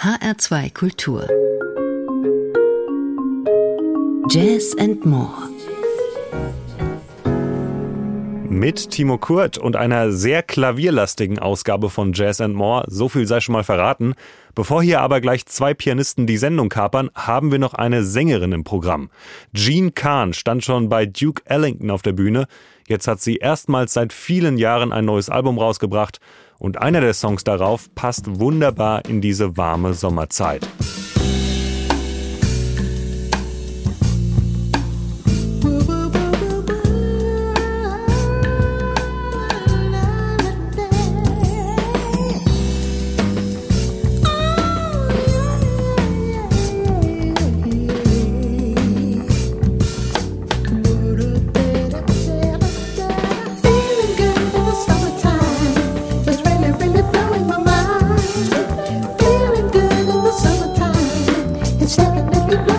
HR2 Kultur Jazz and More mit Timo Kurt und einer sehr klavierlastigen Ausgabe von Jazz and More. So viel sei schon mal verraten. Bevor hier aber gleich zwei Pianisten die Sendung kapern, haben wir noch eine Sängerin im Programm. Jean Kahn stand schon bei Duke Ellington auf der Bühne. Jetzt hat sie erstmals seit vielen Jahren ein neues Album rausgebracht und einer der Songs darauf passt wunderbar in diese warme Sommerzeit. stuck in the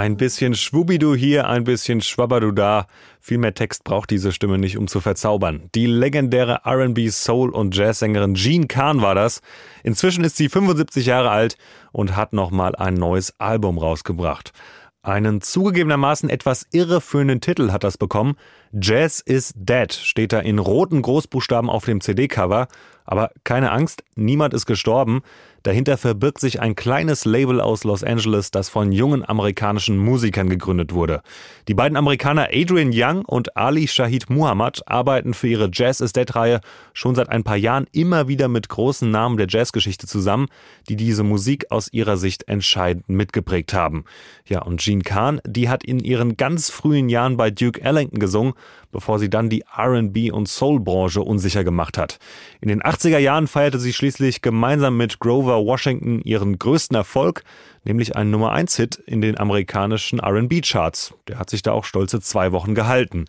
Ein bisschen Schwubidu hier, ein bisschen Schwabbadu da. Viel mehr Text braucht diese Stimme nicht, um zu verzaubern. Die legendäre R&B, Soul und Jazzsängerin Jean Kahn war das. Inzwischen ist sie 75 Jahre alt und hat nochmal ein neues Album rausgebracht. Einen zugegebenermaßen etwas irreführenden Titel hat das bekommen. Jazz is Dead steht da in roten Großbuchstaben auf dem CD-Cover. Aber keine Angst, niemand ist gestorben. Dahinter verbirgt sich ein kleines Label aus Los Angeles, das von jungen amerikanischen Musikern gegründet wurde. Die beiden Amerikaner Adrian Young und Ali Shahid Muhammad arbeiten für ihre Jazz is Dead-Reihe schon seit ein paar Jahren immer wieder mit großen Namen der Jazzgeschichte zusammen, die diese Musik aus ihrer Sicht entscheidend mitgeprägt haben. Ja, und Jean Kahn, die hat in ihren ganz frühen Jahren bei Duke Ellington gesungen, bevor sie dann die R&B und Soul-Branche unsicher gemacht hat. In den 80er Jahren feierte sie schließlich gemeinsam mit Grover Washington ihren größten Erfolg, nämlich einen Nummer 1 Hit in den amerikanischen R&B Charts. Der hat sich da auch stolze zwei Wochen gehalten.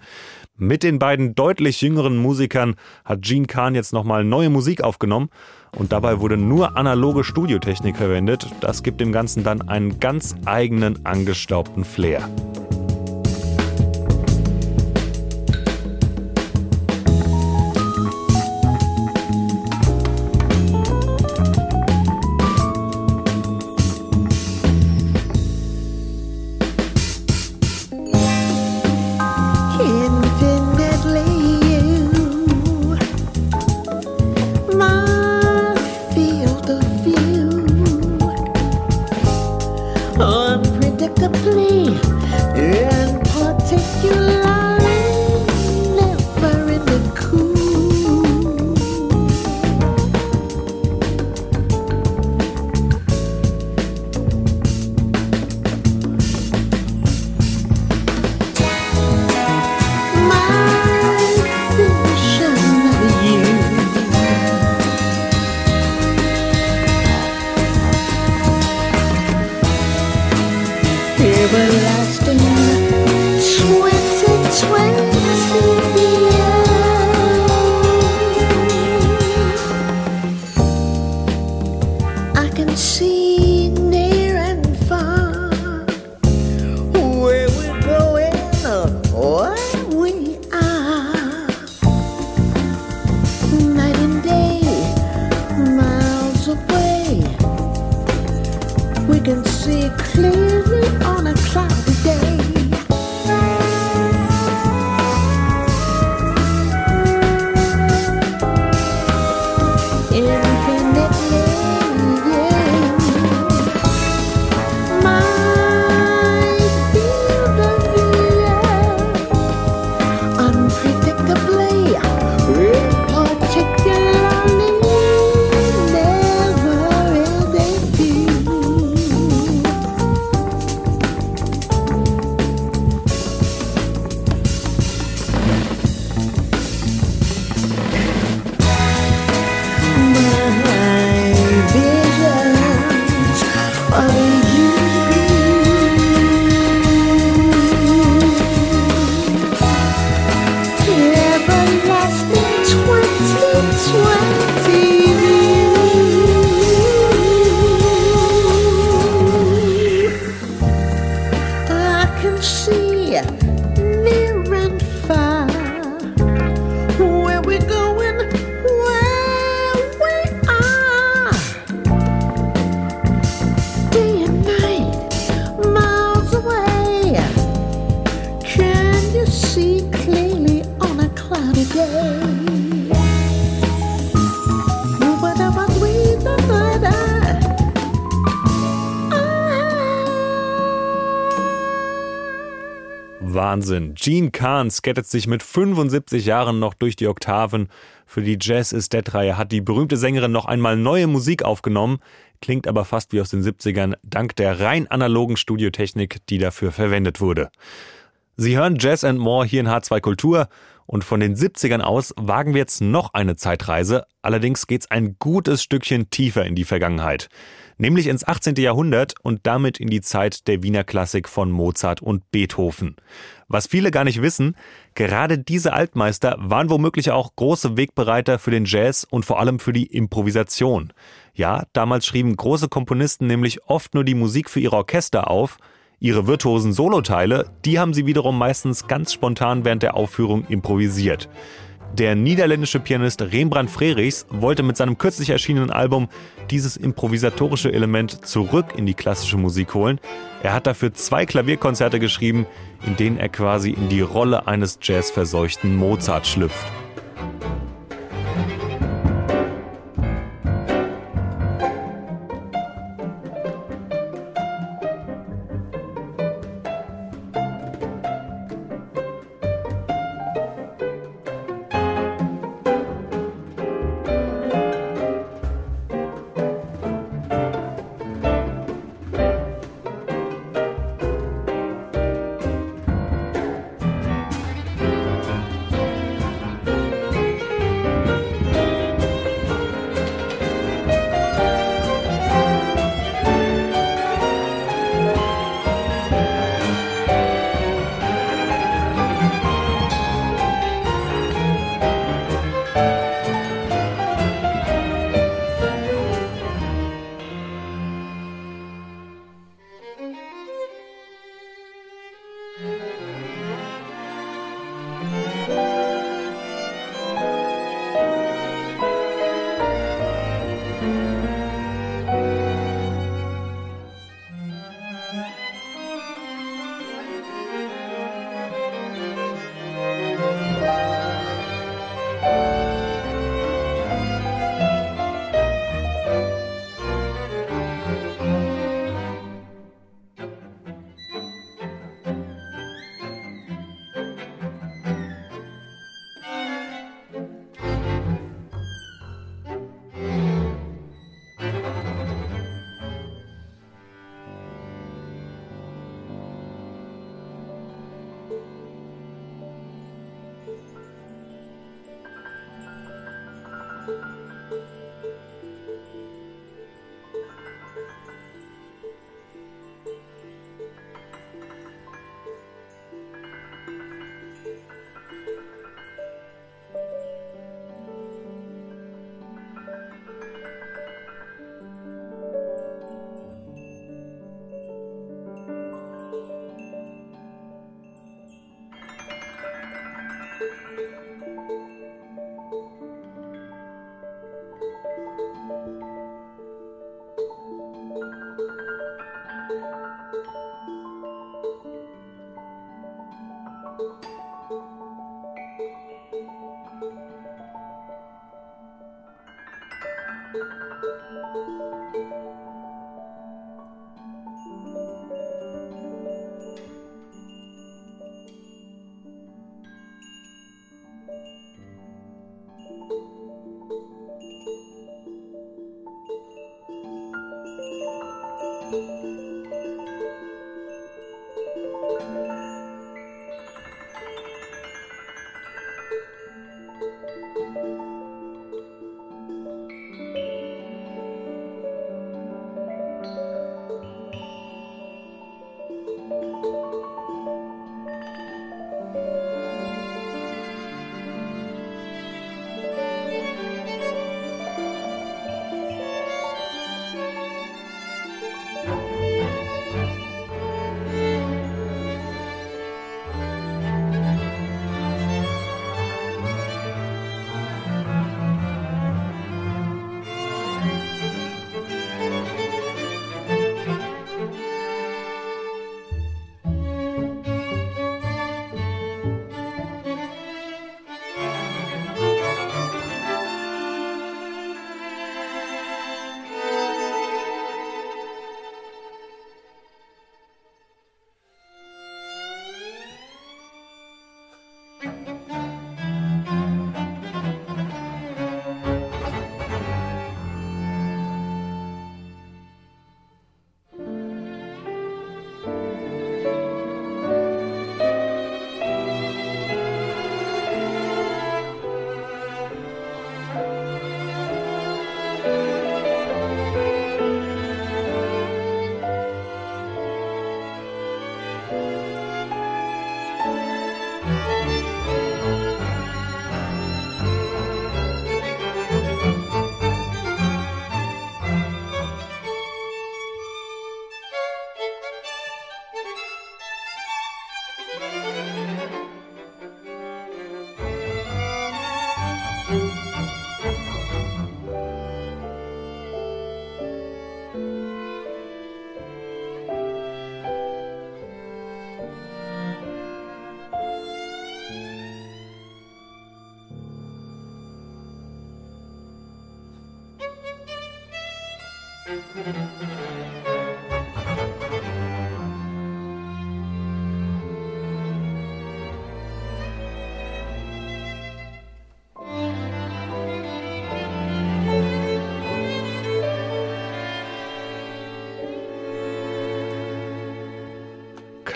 Mit den beiden deutlich jüngeren Musikern hat Gene Kahn jetzt nochmal neue Musik aufgenommen und dabei wurde nur analoge Studiotechnik verwendet. Das gibt dem Ganzen dann einen ganz eigenen angestaubten Flair. Wahnsinn. Gene Kahn skettet sich mit 75 Jahren noch durch die Oktaven. Für die Jazz is Dead-Reihe hat die berühmte Sängerin noch einmal neue Musik aufgenommen, klingt aber fast wie aus den 70ern, dank der rein analogen Studiotechnik, die dafür verwendet wurde. Sie hören Jazz and More hier in H2 Kultur und von den 70ern aus wagen wir jetzt noch eine Zeitreise, allerdings geht's ein gutes Stückchen tiefer in die Vergangenheit nämlich ins 18. Jahrhundert und damit in die Zeit der Wiener Klassik von Mozart und Beethoven. Was viele gar nicht wissen, gerade diese Altmeister waren womöglich auch große Wegbereiter für den Jazz und vor allem für die Improvisation. Ja, damals schrieben große Komponisten nämlich oft nur die Musik für ihre Orchester auf, Ihre virtuosen Soloteile, die haben sie wiederum meistens ganz spontan während der Aufführung improvisiert. Der niederländische Pianist Rembrandt Frerichs wollte mit seinem kürzlich erschienenen Album dieses improvisatorische Element zurück in die klassische Musik holen. Er hat dafür zwei Klavierkonzerte geschrieben, in denen er quasi in die Rolle eines jazzverseuchten Mozart schlüpft.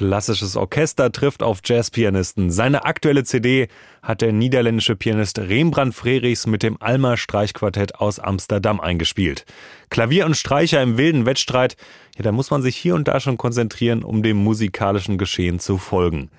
Klassisches Orchester trifft auf Jazzpianisten. Seine aktuelle CD hat der niederländische Pianist Rembrandt Frerichs mit dem Alma Streichquartett aus Amsterdam eingespielt. Klavier und Streicher im wilden Wettstreit, ja, da muss man sich hier und da schon konzentrieren, um dem musikalischen Geschehen zu folgen.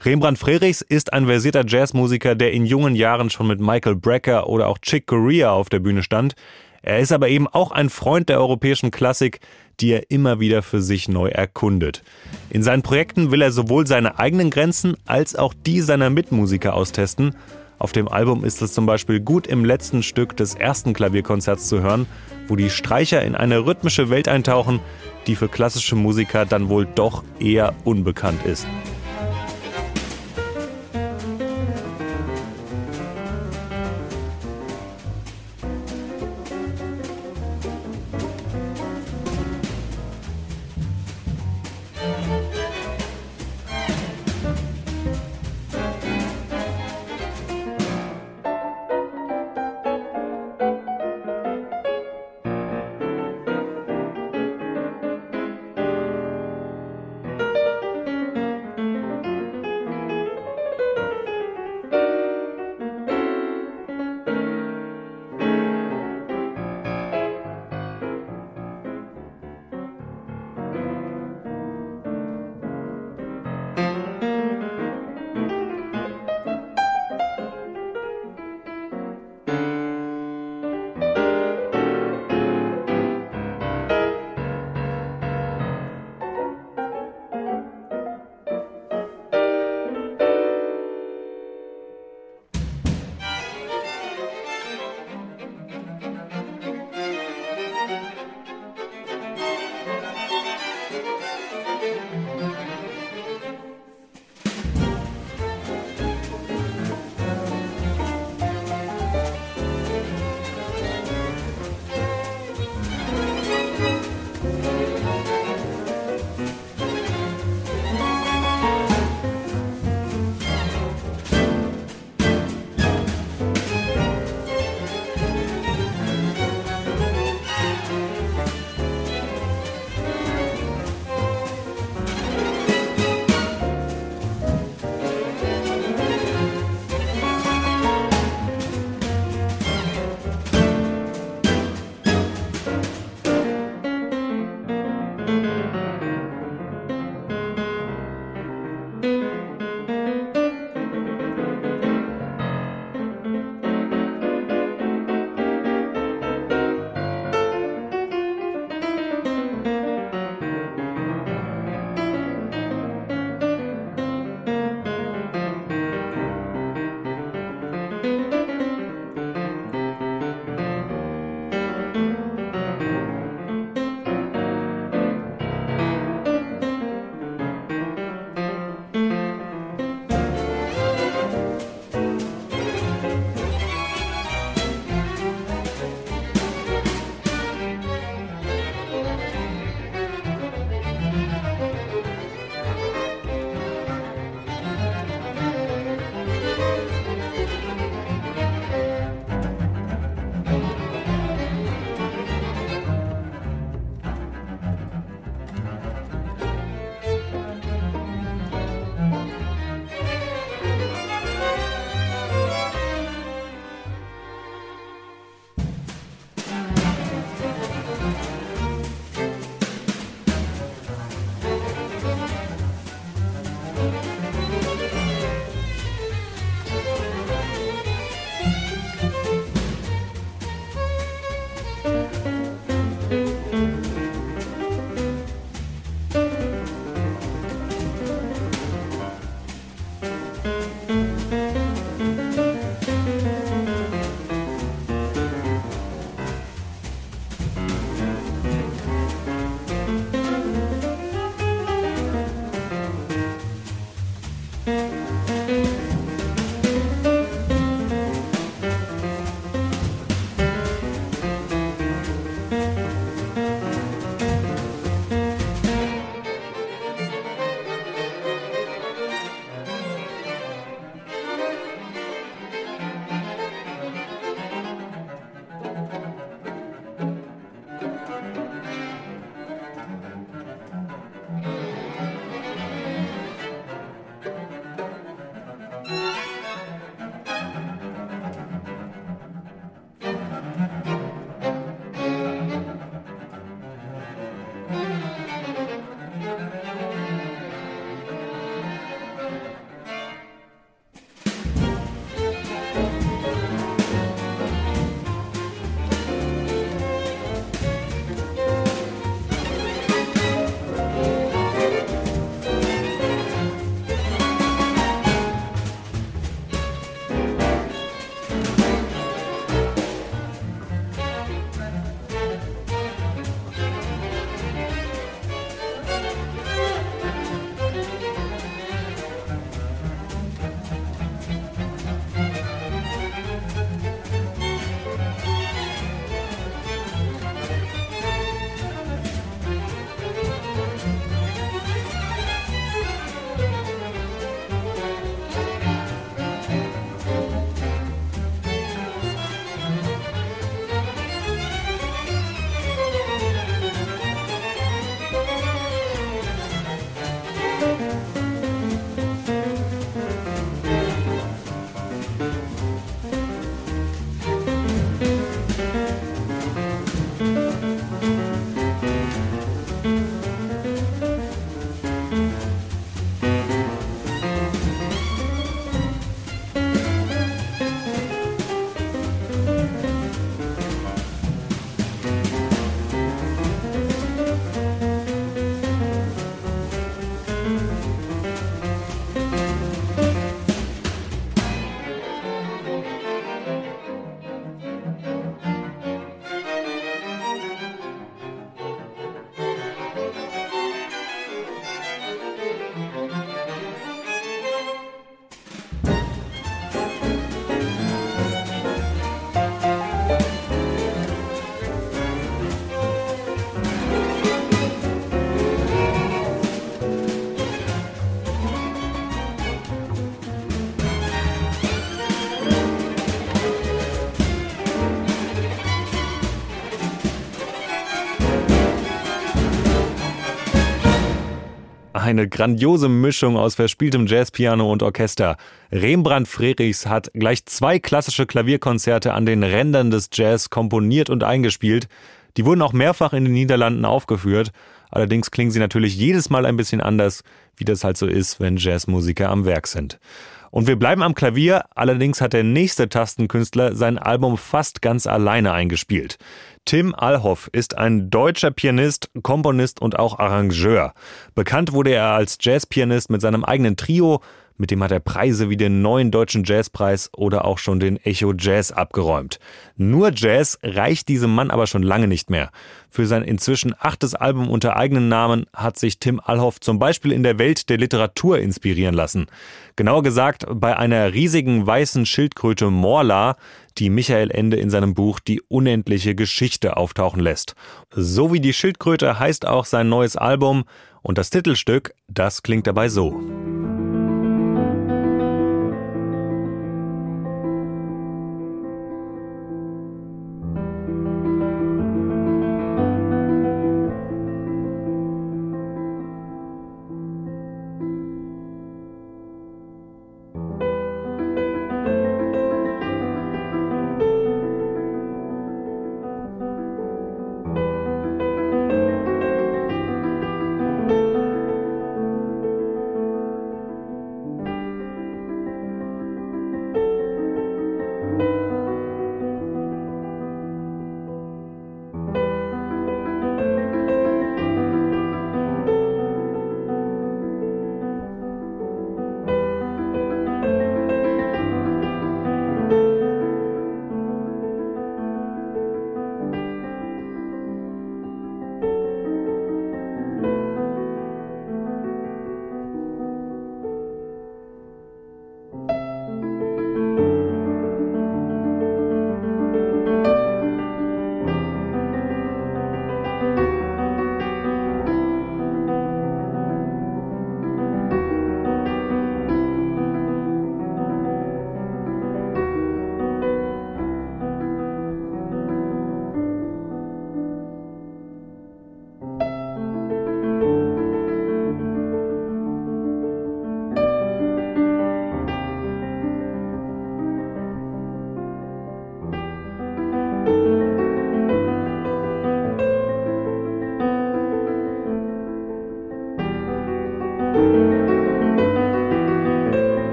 Rembrandt Frerichs ist ein versierter Jazzmusiker, der in jungen Jahren schon mit Michael Brecker oder auch Chick Corea auf der Bühne stand. Er ist aber eben auch ein Freund der europäischen Klassik, die er immer wieder für sich neu erkundet. In seinen Projekten will er sowohl seine eigenen Grenzen als auch die seiner Mitmusiker austesten. Auf dem Album ist es zum Beispiel gut im letzten Stück des ersten Klavierkonzerts zu hören, wo die Streicher in eine rhythmische Welt eintauchen, die für klassische Musiker dann wohl doch eher unbekannt ist. Eine grandiose Mischung aus verspieltem Jazzpiano und Orchester. Rembrandt Frerichs hat gleich zwei klassische Klavierkonzerte an den Rändern des Jazz komponiert und eingespielt. Die wurden auch mehrfach in den Niederlanden aufgeführt. Allerdings klingen sie natürlich jedes Mal ein bisschen anders, wie das halt so ist, wenn Jazzmusiker am Werk sind. Und wir bleiben am Klavier, allerdings hat der nächste Tastenkünstler sein Album fast ganz alleine eingespielt. Tim Alhoff ist ein deutscher Pianist, Komponist und auch Arrangeur. Bekannt wurde er als Jazzpianist mit seinem eigenen Trio, mit dem hat er Preise wie den neuen Deutschen Jazzpreis oder auch schon den Echo Jazz abgeräumt. Nur Jazz reicht diesem Mann aber schon lange nicht mehr. Für sein inzwischen achtes Album unter eigenen Namen hat sich Tim Allhoff zum Beispiel in der Welt der Literatur inspirieren lassen. Genauer gesagt bei einer riesigen weißen Schildkröte Morla, die Michael Ende in seinem Buch Die unendliche Geschichte auftauchen lässt. So wie die Schildkröte heißt auch sein neues Album und das Titelstück, das klingt dabei so.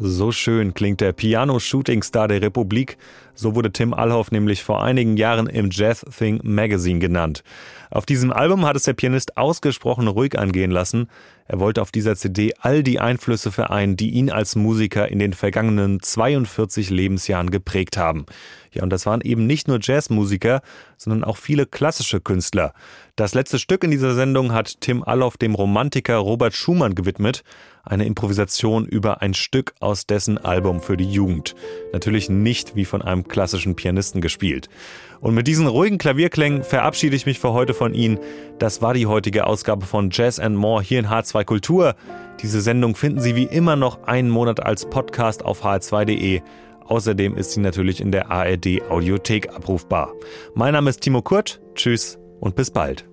So schön klingt der Piano-Shooting-Star der Republik. So wurde Tim Allhoff nämlich vor einigen Jahren im Jazz Thing Magazine genannt. Auf diesem Album hat es der Pianist ausgesprochen ruhig angehen lassen. Er wollte auf dieser CD all die Einflüsse vereinen, die ihn als Musiker in den vergangenen 42 Lebensjahren geprägt haben. Ja, und das waren eben nicht nur Jazzmusiker, sondern auch viele klassische Künstler. Das letzte Stück in dieser Sendung hat Tim Alloff dem Romantiker Robert Schumann gewidmet. Eine Improvisation über ein Stück aus dessen Album für die Jugend. Natürlich nicht wie von einem klassischen Pianisten gespielt. Und mit diesen ruhigen Klavierklängen verabschiede ich mich für heute von Ihnen. Das war die heutige Ausgabe von Jazz and More hier in H2 Kultur. Diese Sendung finden Sie wie immer noch einen Monat als Podcast auf h2.de. Außerdem ist sie natürlich in der ARD Audiothek abrufbar. Mein Name ist Timo Kurt. Tschüss und bis bald.